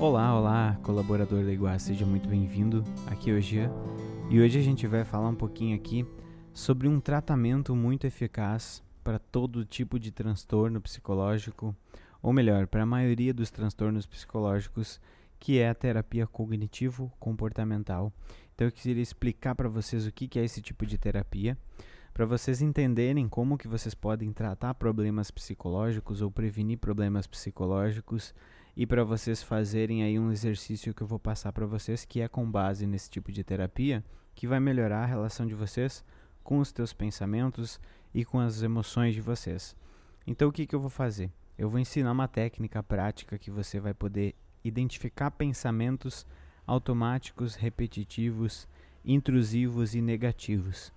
Olá, olá, colaborador da Iguá, seja muito bem-vindo. Aqui é e hoje a gente vai falar um pouquinho aqui sobre um tratamento muito eficaz para todo tipo de transtorno psicológico, ou melhor, para a maioria dos transtornos psicológicos, que é a terapia cognitivo-comportamental. Então eu queria explicar para vocês o que é esse tipo de terapia, para vocês entenderem como que vocês podem tratar problemas psicológicos ou prevenir problemas psicológicos e para vocês fazerem aí um exercício que eu vou passar para vocês que é com base nesse tipo de terapia, que vai melhorar a relação de vocês com os teus pensamentos e com as emoções de vocês. Então o que que eu vou fazer? Eu vou ensinar uma técnica prática que você vai poder identificar pensamentos automáticos, repetitivos, intrusivos e negativos.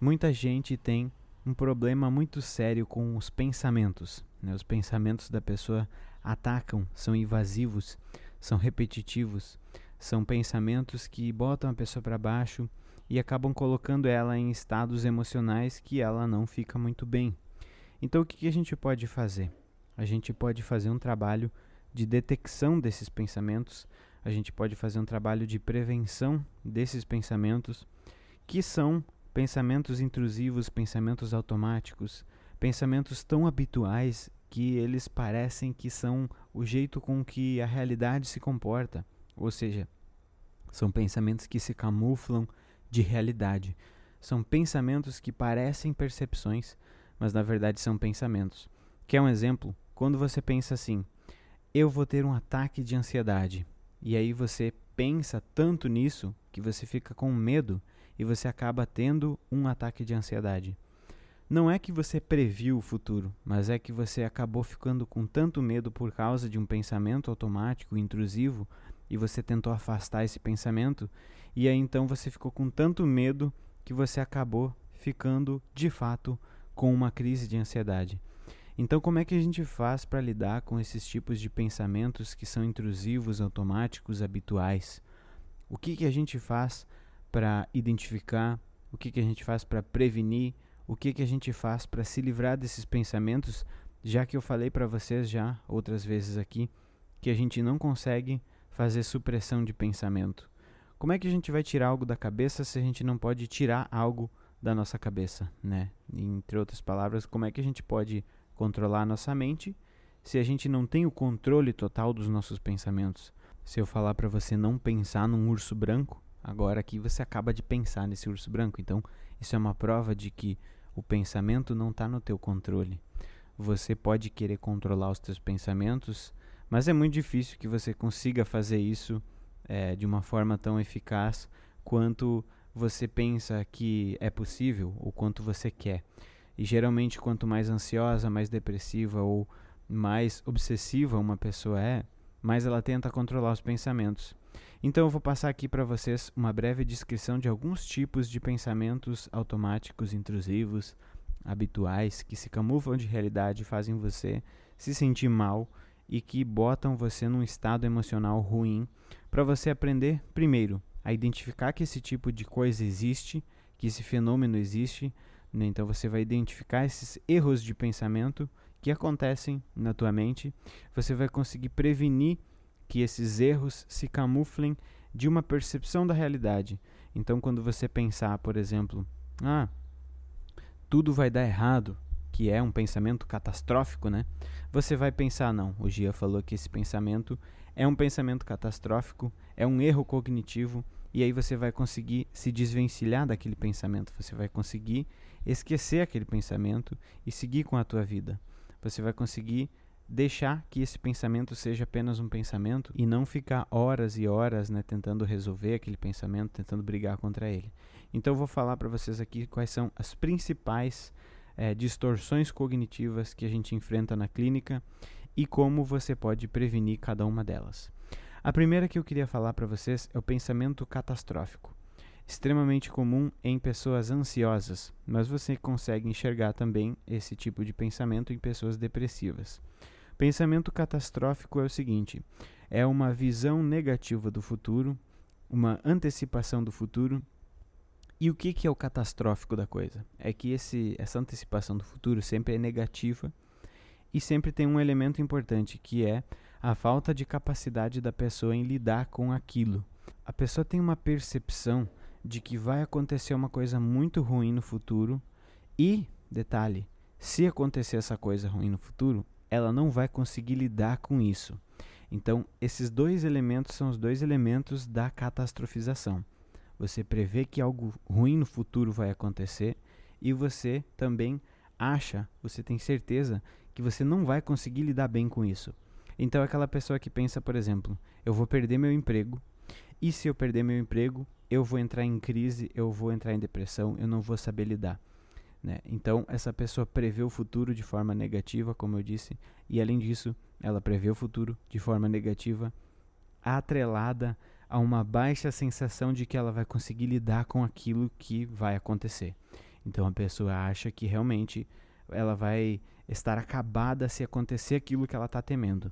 Muita gente tem um problema muito sério com os pensamentos. Né? Os pensamentos da pessoa atacam, são invasivos, são repetitivos, são pensamentos que botam a pessoa para baixo e acabam colocando ela em estados emocionais que ela não fica muito bem. Então, o que, a gente pode fazer? A gente pode fazer um trabalho de detecção desses pensamentos, a gente pode fazer um trabalho de prevenção desses pensamentos, que são pensamentos intrusivos, pensamentos automáticos, pensamentos tão habituais que eles parecem que são o jeito com que a realidade se comporta, ou seja, são pensamentos que se camuflam de realidade. São pensamentos que parecem percepções, mas na verdade são pensamentos. Quer um exemplo? Quando você pensa assim: eu vou ter um ataque de ansiedade, e aí você pensa tanto nisso que você fica com medo e você acaba tendo um ataque de ansiedade. Não é que você previu o futuro, mas é que você acabou ficando com tanto medo por causa de um pensamento automático, intrusivo, e você tentou afastar esse pensamento, e aí então você ficou com tanto medo que você acabou ficando de fato com uma crise de ansiedade. Então, como é que a gente faz para lidar com esses tipos de pensamentos que são intrusivos, automáticos, habituais? O que, que a gente faz para identificar? O que, que a gente faz para prevenir? O que, que a gente faz para se livrar desses pensamentos, já que eu falei para vocês já outras vezes aqui que a gente não consegue fazer supressão de pensamento. Como é que a gente vai tirar algo da cabeça se a gente não pode tirar algo da nossa cabeça, né? Entre outras palavras, como é que a gente pode controlar a nossa mente se a gente não tem o controle total dos nossos pensamentos? Se eu falar para você não pensar num urso branco, agora aqui você acaba de pensar nesse urso branco. Então, isso é uma prova de que o pensamento não está no teu controle. Você pode querer controlar os teus pensamentos, mas é muito difícil que você consiga fazer isso é, de uma forma tão eficaz quanto você pensa que é possível ou quanto você quer. E geralmente, quanto mais ansiosa, mais depressiva ou mais obsessiva uma pessoa é, mais ela tenta controlar os pensamentos. Então eu vou passar aqui para vocês uma breve descrição de alguns tipos de pensamentos automáticos intrusivos, habituais, que se camuflam de realidade e fazem você se sentir mal e que botam você num estado emocional ruim, para você aprender primeiro a identificar que esse tipo de coisa existe, que esse fenômeno existe, né? então você vai identificar esses erros de pensamento que acontecem na tua mente, você vai conseguir prevenir que esses erros se camuflem de uma percepção da realidade. Então, quando você pensar, por exemplo, ah, tudo vai dar errado, que é um pensamento catastrófico, né? Você vai pensar, não, o Gia falou que esse pensamento é um pensamento catastrófico, é um erro cognitivo, e aí você vai conseguir se desvencilhar daquele pensamento, você vai conseguir esquecer aquele pensamento e seguir com a tua vida. Você vai conseguir deixar que esse pensamento seja apenas um pensamento e não ficar horas e horas né, tentando resolver aquele pensamento, tentando brigar contra ele. Então eu vou falar para vocês aqui quais são as principais é, distorções cognitivas que a gente enfrenta na clínica e como você pode prevenir cada uma delas. A primeira que eu queria falar para vocês é o pensamento catastrófico. Extremamente comum em pessoas ansiosas, mas você consegue enxergar também esse tipo de pensamento em pessoas depressivas. Pensamento catastrófico é o seguinte: é uma visão negativa do futuro, uma antecipação do futuro. E o que, que é o catastrófico da coisa? É que esse, essa antecipação do futuro sempre é negativa e sempre tem um elemento importante que é a falta de capacidade da pessoa em lidar com aquilo. A pessoa tem uma percepção de que vai acontecer uma coisa muito ruim no futuro e, detalhe, se acontecer essa coisa ruim no futuro, ela não vai conseguir lidar com isso. Então, esses dois elementos são os dois elementos da catastrofização. Você prevê que algo ruim no futuro vai acontecer e você também acha, você tem certeza que você não vai conseguir lidar bem com isso. Então, aquela pessoa que pensa, por exemplo, eu vou perder meu emprego e se eu perder meu emprego, eu vou entrar em crise, eu vou entrar em depressão, eu não vou saber lidar. Né? Então, essa pessoa prevê o futuro de forma negativa, como eu disse, e além disso, ela prevê o futuro de forma negativa, atrelada a uma baixa sensação de que ela vai conseguir lidar com aquilo que vai acontecer. Então, a pessoa acha que realmente ela vai estar acabada se acontecer aquilo que ela está temendo.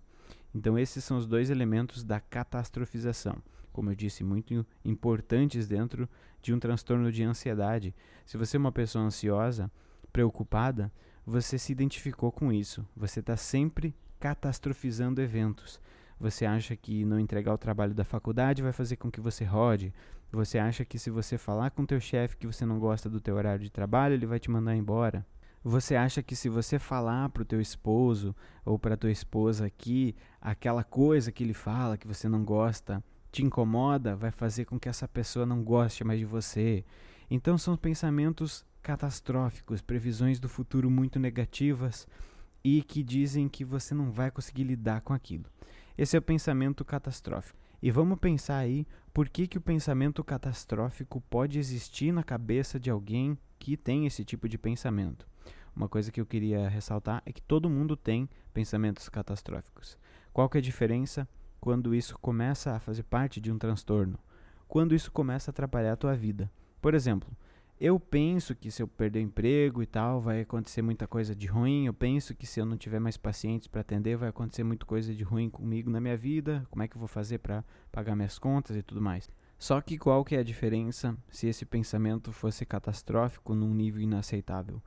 Então, esses são os dois elementos da catastrofização como eu disse, muito importantes dentro de um transtorno de ansiedade. Se você é uma pessoa ansiosa, preocupada, você se identificou com isso. Você está sempre catastrofizando eventos. Você acha que não entregar o trabalho da faculdade vai fazer com que você rode. Você acha que se você falar com teu chefe que você não gosta do teu horário de trabalho, ele vai te mandar embora. Você acha que se você falar para o teu esposo ou para tua esposa aqui aquela coisa que ele fala que você não gosta, te incomoda vai fazer com que essa pessoa não goste mais de você. Então são pensamentos catastróficos, previsões do futuro muito negativas e que dizem que você não vai conseguir lidar com aquilo. Esse é o pensamento catastrófico. E vamos pensar aí por que, que o pensamento catastrófico pode existir na cabeça de alguém que tem esse tipo de pensamento. Uma coisa que eu queria ressaltar é que todo mundo tem pensamentos catastróficos. Qual que é a diferença? Quando isso começa a fazer parte de um transtorno, quando isso começa a atrapalhar a tua vida. Por exemplo, eu penso que se eu perder o emprego e tal, vai acontecer muita coisa de ruim. Eu penso que se eu não tiver mais pacientes para atender, vai acontecer muita coisa de ruim comigo na minha vida. Como é que eu vou fazer para pagar minhas contas e tudo mais? Só que qual que é a diferença se esse pensamento fosse catastrófico num nível inaceitável?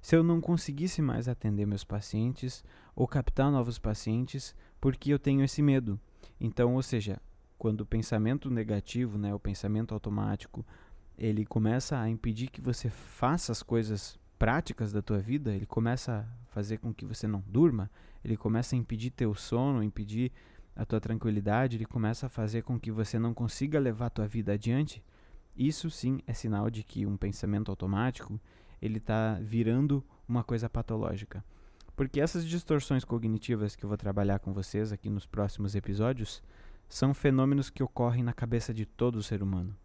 Se eu não conseguisse mais atender meus pacientes ou captar novos pacientes porque eu tenho esse medo, então, ou seja, quando o pensamento negativo, né, o pensamento automático, ele começa a impedir que você faça as coisas práticas da tua vida, ele começa a fazer com que você não durma, ele começa a impedir teu sono, impedir a tua tranquilidade, ele começa a fazer com que você não consiga levar a tua vida adiante. Isso sim é sinal de que um pensamento automático ele está virando uma coisa patológica. Porque essas distorções cognitivas que eu vou trabalhar com vocês aqui nos próximos episódios são fenômenos que ocorrem na cabeça de todo ser humano.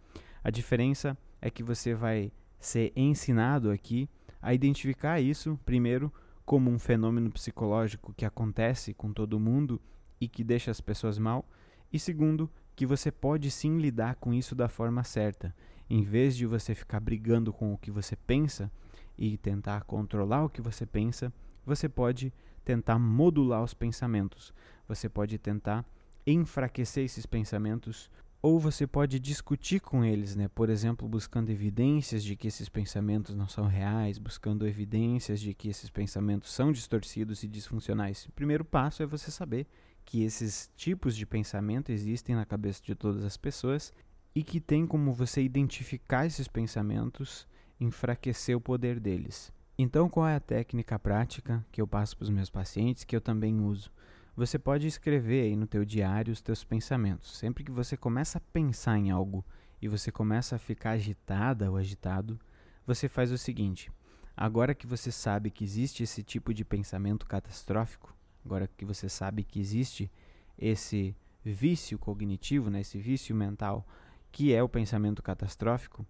A diferença é que você vai ser ensinado aqui a identificar isso, primeiro, como um fenômeno psicológico que acontece com todo mundo e que deixa as pessoas mal, e segundo, que você pode sim lidar com isso da forma certa. Em vez de você ficar brigando com o que você pensa e tentar controlar o que você pensa, você pode tentar modular os pensamentos, você pode tentar enfraquecer esses pensamentos ou você pode discutir com eles, né? Por exemplo, buscando evidências de que esses pensamentos não são reais, buscando evidências de que esses pensamentos são distorcidos e disfuncionais. O primeiro passo é você saber que esses tipos de pensamento existem na cabeça de todas as pessoas e que tem como você identificar esses pensamentos, enfraquecer o poder deles. Então, qual é a técnica prática que eu passo para os meus pacientes que eu também uso? Você pode escrever aí no teu diário os teus pensamentos. Sempre que você começa a pensar em algo e você começa a ficar agitada ou agitado, você faz o seguinte: agora que você sabe que existe esse tipo de pensamento catastrófico, agora que você sabe que existe esse vício cognitivo, né, esse vício mental que é o pensamento catastrófico,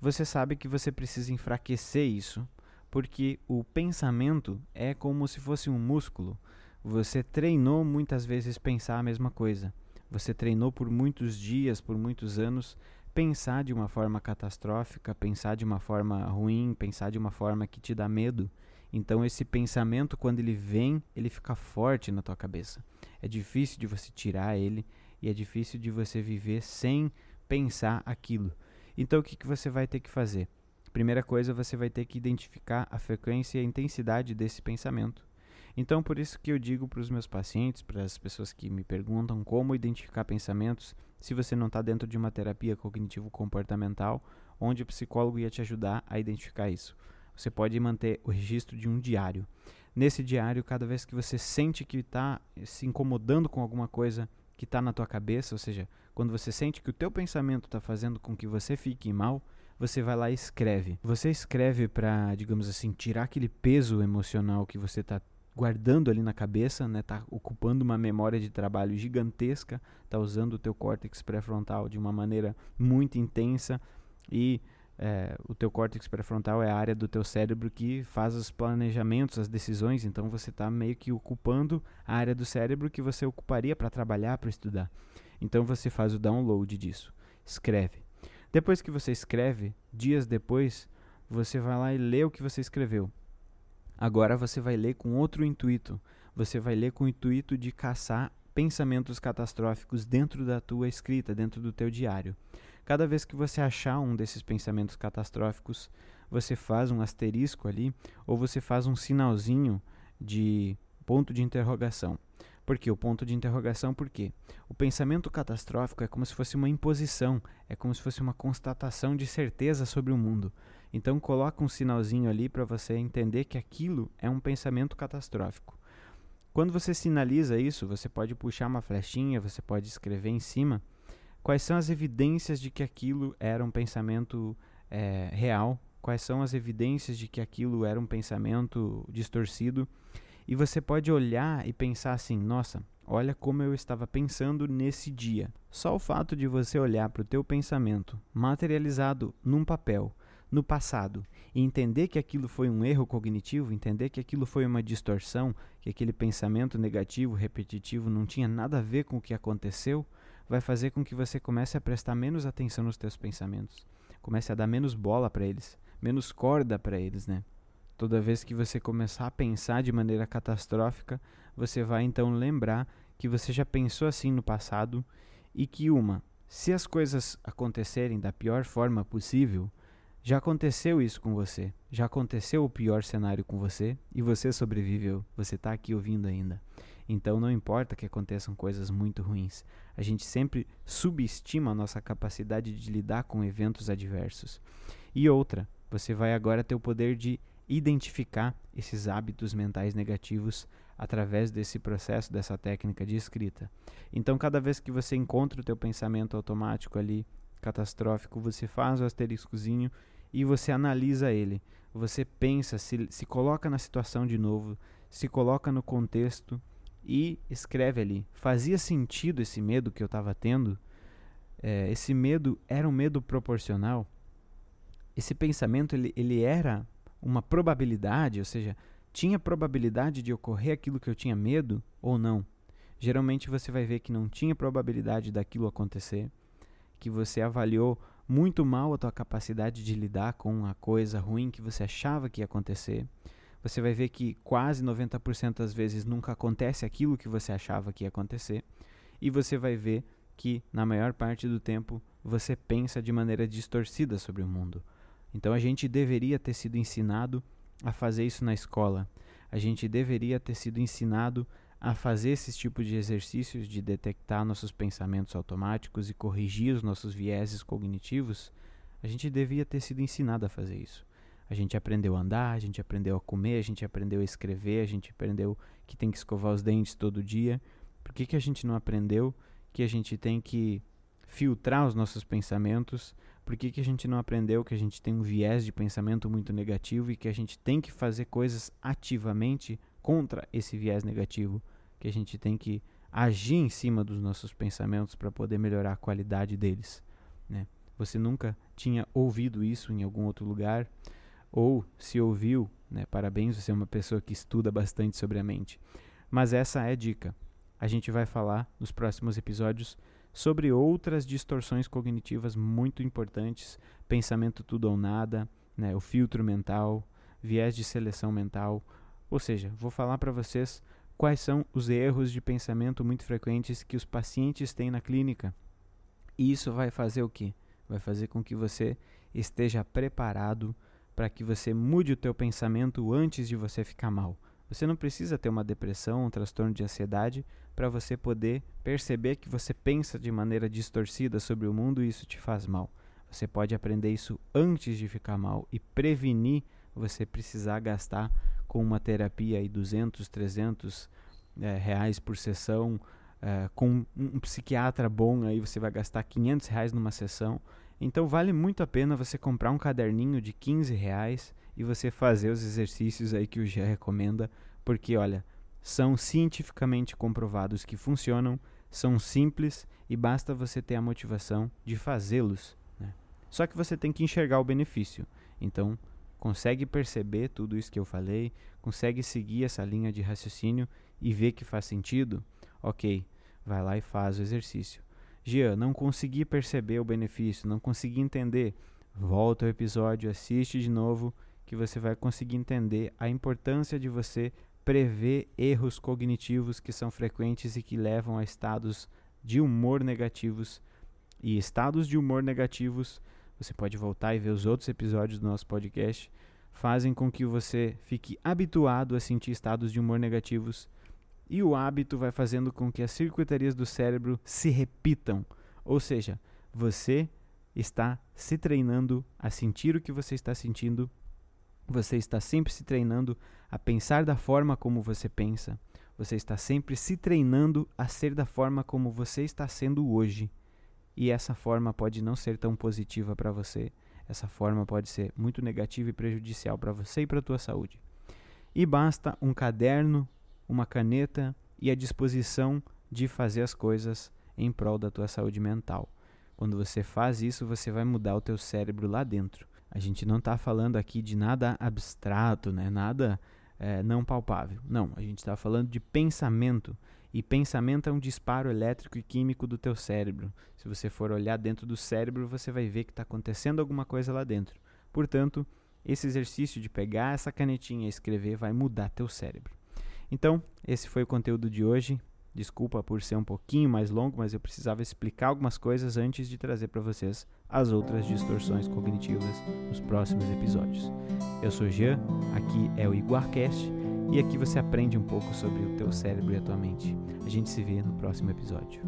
você sabe que você precisa enfraquecer isso porque o pensamento é como se fosse um músculo. Você treinou muitas vezes pensar a mesma coisa. Você treinou por muitos dias, por muitos anos, pensar de uma forma catastrófica, pensar de uma forma ruim, pensar de uma forma que te dá medo. Então esse pensamento quando ele vem, ele fica forte na tua cabeça. É difícil de você tirar ele e é difícil de você viver sem pensar aquilo. Então o que, que você vai ter que fazer? Primeira coisa, você vai ter que identificar a frequência e a intensidade desse pensamento. Então, por isso que eu digo para os meus pacientes, para as pessoas que me perguntam como identificar pensamentos, se você não está dentro de uma terapia cognitivo-comportamental, onde o psicólogo ia te ajudar a identificar isso. Você pode manter o registro de um diário. Nesse diário, cada vez que você sente que está se incomodando com alguma coisa que está na tua cabeça, ou seja, quando você sente que o teu pensamento está fazendo com que você fique mal, você vai lá e escreve. Você escreve para, digamos assim, tirar aquele peso emocional que você está guardando ali na cabeça, né? Tá ocupando uma memória de trabalho gigantesca, tá usando o teu córtex pré-frontal de uma maneira muito intensa e é, o teu córtex pré-frontal é a área do teu cérebro que faz os planejamentos, as decisões, então você está meio que ocupando a área do cérebro que você ocuparia para trabalhar, para estudar. Então você faz o download disso, escreve. Depois que você escreve, dias depois, você vai lá e lê o que você escreveu. Agora você vai ler com outro intuito. Você vai ler com o intuito de caçar pensamentos catastróficos dentro da tua escrita, dentro do teu diário. Cada vez que você achar um desses pensamentos catastróficos, você faz um asterisco ali ou você faz um sinalzinho de ponto de interrogação. Por que o ponto de interrogação? Por quê? O pensamento catastrófico é como se fosse uma imposição, é como se fosse uma constatação de certeza sobre o mundo. Então coloca um sinalzinho ali para você entender que aquilo é um pensamento catastrófico. Quando você sinaliza isso, você pode puxar uma flechinha, você pode escrever em cima Quais são as evidências de que aquilo era um pensamento é, real? Quais são as evidências de que aquilo era um pensamento distorcido? E você pode olhar e pensar assim: nossa, olha como eu estava pensando nesse dia. Só o fato de você olhar para o teu pensamento materializado num papel no passado e entender que aquilo foi um erro cognitivo, entender que aquilo foi uma distorção, que aquele pensamento negativo, repetitivo não tinha nada a ver com o que aconteceu, vai fazer com que você comece a prestar menos atenção nos teus pensamentos, comece a dar menos bola para eles, menos corda para eles, né? Toda vez que você começar a pensar de maneira catastrófica, você vai então lembrar que você já pensou assim no passado e que uma, se as coisas acontecerem da pior forma possível, já aconteceu isso com você, já aconteceu o pior cenário com você e você sobreviveu, você está aqui ouvindo ainda. Então não importa que aconteçam coisas muito ruins, a gente sempre subestima a nossa capacidade de lidar com eventos adversos. E outra, você vai agora ter o poder de identificar esses hábitos mentais negativos através desse processo, dessa técnica de escrita. Então, cada vez que você encontra o teu pensamento automático ali catastrófico, você faz o asteriscozinho e você analisa ele. Você pensa, se, se coloca na situação de novo, se coloca no contexto e escreve ali. Fazia sentido esse medo que eu estava tendo? É, esse medo era um medo proporcional? Esse pensamento ele, ele era uma probabilidade, ou seja, tinha probabilidade de ocorrer aquilo que eu tinha medo ou não? Geralmente você vai ver que não tinha probabilidade daquilo acontecer, que você avaliou muito mal a tua capacidade de lidar com a coisa ruim que você achava que ia acontecer você vai ver que quase 90% das vezes nunca acontece aquilo que você achava que ia acontecer, e você vai ver que, na maior parte do tempo, você pensa de maneira distorcida sobre o mundo. Então a gente deveria ter sido ensinado a fazer isso na escola. A gente deveria ter sido ensinado a fazer esses tipos de exercícios de detectar nossos pensamentos automáticos e corrigir os nossos vieses cognitivos. A gente devia ter sido ensinado a fazer isso. A gente aprendeu a andar, a gente aprendeu a comer, a gente aprendeu a escrever, a gente aprendeu que tem que escovar os dentes todo dia. Por que, que a gente não aprendeu que a gente tem que filtrar os nossos pensamentos? Por que, que a gente não aprendeu que a gente tem um viés de pensamento muito negativo e que a gente tem que fazer coisas ativamente contra esse viés negativo? Que a gente tem que agir em cima dos nossos pensamentos para poder melhorar a qualidade deles. Né? Você nunca tinha ouvido isso em algum outro lugar? ou se ouviu, né, parabéns, você é uma pessoa que estuda bastante sobre a mente. Mas essa é a dica. A gente vai falar nos próximos episódios sobre outras distorções cognitivas muito importantes, pensamento tudo ou nada, né, o filtro mental, viés de seleção mental. Ou seja, vou falar para vocês quais são os erros de pensamento muito frequentes que os pacientes têm na clínica. E isso vai fazer o quê? Vai fazer com que você esteja preparado para que você mude o teu pensamento antes de você ficar mal, Você não precisa ter uma depressão, um transtorno de ansiedade para você poder perceber que você pensa de maneira distorcida sobre o mundo e isso te faz mal. Você pode aprender isso antes de ficar mal e prevenir você precisar gastar com uma terapia aí 200, 300 é, reais por sessão, é, com um, psiquiatra bom aí você vai gastar 500 reais numa sessão. Então vale muito a pena você comprar um caderninho de 15 reais e você fazer os exercícios aí que o Jean recomenda, porque olha, são cientificamente comprovados que funcionam, são simples e basta você ter a motivação de fazê-los. Né? Só que você tem que enxergar o benefício. Então, consegue perceber tudo isso que eu falei, consegue seguir essa linha de raciocínio e ver que faz sentido? Ok, vai lá e faz o exercício. Gia, não consegui perceber o benefício, não consegui entender. Volta ao episódio, assiste de novo, que você vai conseguir entender a importância de você prever erros cognitivos que são frequentes e que levam a estados de humor negativos. E estados de humor negativos, você pode voltar e ver os outros episódios do nosso podcast, fazem com que você fique habituado a sentir estados de humor negativos e o hábito vai fazendo com que as circuitarias do cérebro se repitam. Ou seja, você está se treinando a sentir o que você está sentindo, você está sempre se treinando a pensar da forma como você pensa, você está sempre se treinando a ser da forma como você está sendo hoje. E essa forma pode não ser tão positiva para você, essa forma pode ser muito negativa e prejudicial para você e para a tua saúde. E basta um caderno uma caneta e a disposição de fazer as coisas em prol da tua saúde mental. Quando você faz isso, você vai mudar o teu cérebro lá dentro. A gente não está falando aqui de nada abstrato, né? nada é, não palpável. Não, a gente está falando de pensamento. E pensamento é um disparo elétrico e químico do teu cérebro. Se você for olhar dentro do cérebro, você vai ver que está acontecendo alguma coisa lá dentro. Portanto, esse exercício de pegar essa canetinha e escrever vai mudar teu cérebro. Então, esse foi o conteúdo de hoje. Desculpa por ser um pouquinho mais longo, mas eu precisava explicar algumas coisas antes de trazer para vocês as outras distorções cognitivas nos próximos episódios. Eu sou Jean, aqui é o Iguarcast e aqui você aprende um pouco sobre o teu cérebro e a tua mente. A gente se vê no próximo episódio.